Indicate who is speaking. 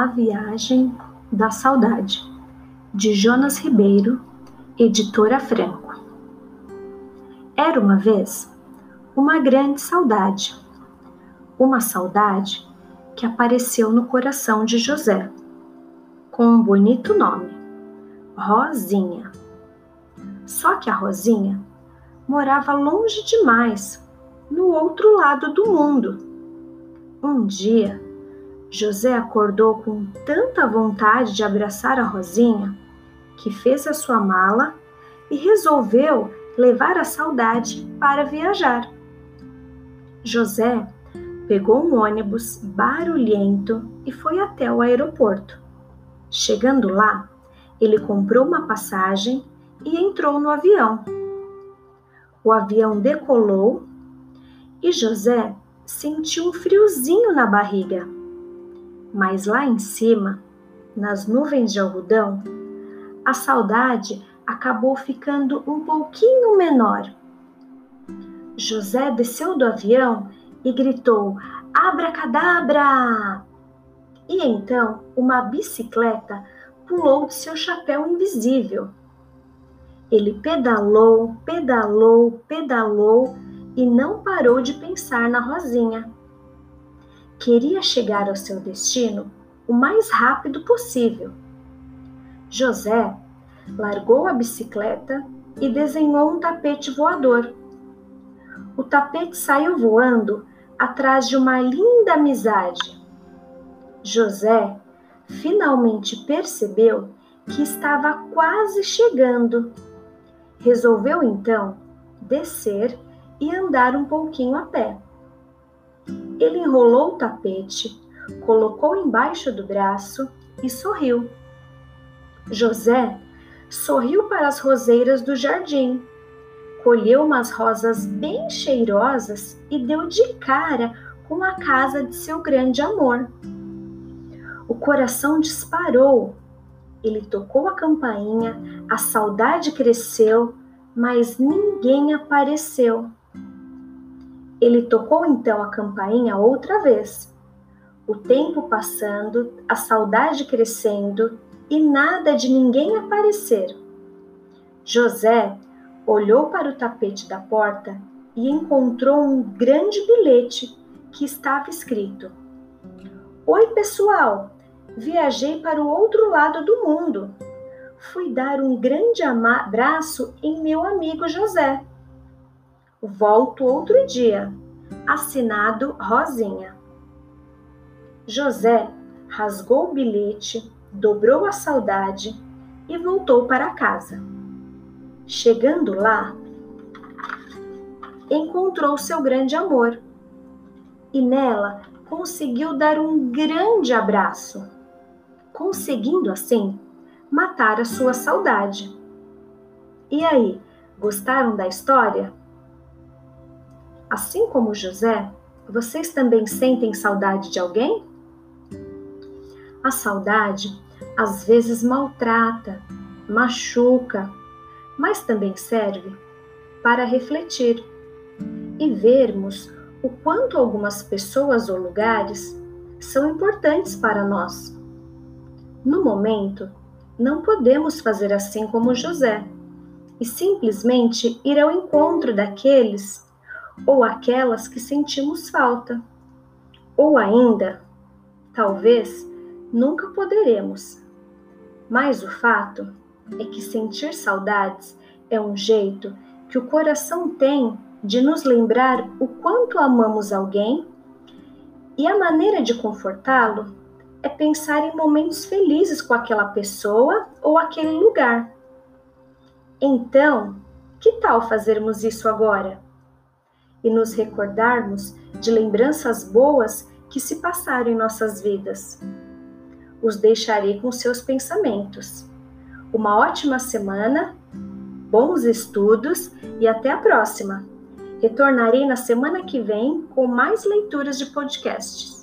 Speaker 1: A Viagem da Saudade, de Jonas Ribeiro, editora Franco. Era uma vez uma grande saudade, uma saudade que apareceu no coração de José, com um bonito nome, Rosinha. Só que a Rosinha morava longe demais, no outro lado do mundo. Um dia, José acordou com tanta vontade de abraçar a Rosinha que fez a sua mala e resolveu levar a saudade para viajar. José pegou um ônibus barulhento e foi até o aeroporto. Chegando lá, ele comprou uma passagem e entrou no avião. O avião decolou e José sentiu um friozinho na barriga mas lá em cima, nas nuvens de algodão, a saudade acabou ficando um pouquinho menor. José desceu do avião e gritou: Abracadabra! E então uma bicicleta pulou de seu chapéu invisível. Ele pedalou, pedalou, pedalou e não parou de pensar na Rosinha queria chegar ao seu destino o mais rápido possível. José largou a bicicleta e desenhou um tapete voador. O tapete saiu voando atrás de uma linda amizade. José finalmente percebeu que estava quase chegando. Resolveu então descer e andar um pouquinho a pé. Ele enrolou o tapete, colocou embaixo do braço e sorriu. José sorriu para as roseiras do jardim, colheu umas rosas bem cheirosas e deu de cara com a casa de seu grande amor. O coração disparou. Ele tocou a campainha, a saudade cresceu, mas ninguém apareceu. Ele tocou então a campainha outra vez. O tempo passando, a saudade crescendo e nada de ninguém aparecer. José olhou para o tapete da porta e encontrou um grande bilhete que estava escrito: Oi, pessoal! Viajei para o outro lado do mundo. Fui dar um grande abraço em meu amigo José. Volto outro dia. Assinado Rosinha. José rasgou o bilhete, dobrou a saudade e voltou para casa. Chegando lá, encontrou seu grande amor e nela conseguiu dar um grande abraço, conseguindo assim matar a sua saudade. E aí, gostaram da história? Assim como José, vocês também sentem saudade de alguém? A saudade às vezes maltrata, machuca, mas também serve para refletir e vermos o quanto algumas pessoas ou lugares são importantes para nós. No momento, não podemos fazer assim como José e simplesmente ir ao encontro daqueles ou aquelas que sentimos falta. Ou ainda, talvez, nunca poderemos. Mas o fato é que sentir saudades é um jeito que o coração tem de nos lembrar o quanto amamos alguém, e a maneira de confortá-lo é pensar em momentos felizes com aquela pessoa ou aquele lugar. Então, que tal fazermos isso agora? E nos recordarmos de lembranças boas que se passaram em nossas vidas. Os deixarei com seus pensamentos. Uma ótima semana, bons estudos e até a próxima! Retornarei na semana que vem com mais leituras de podcasts.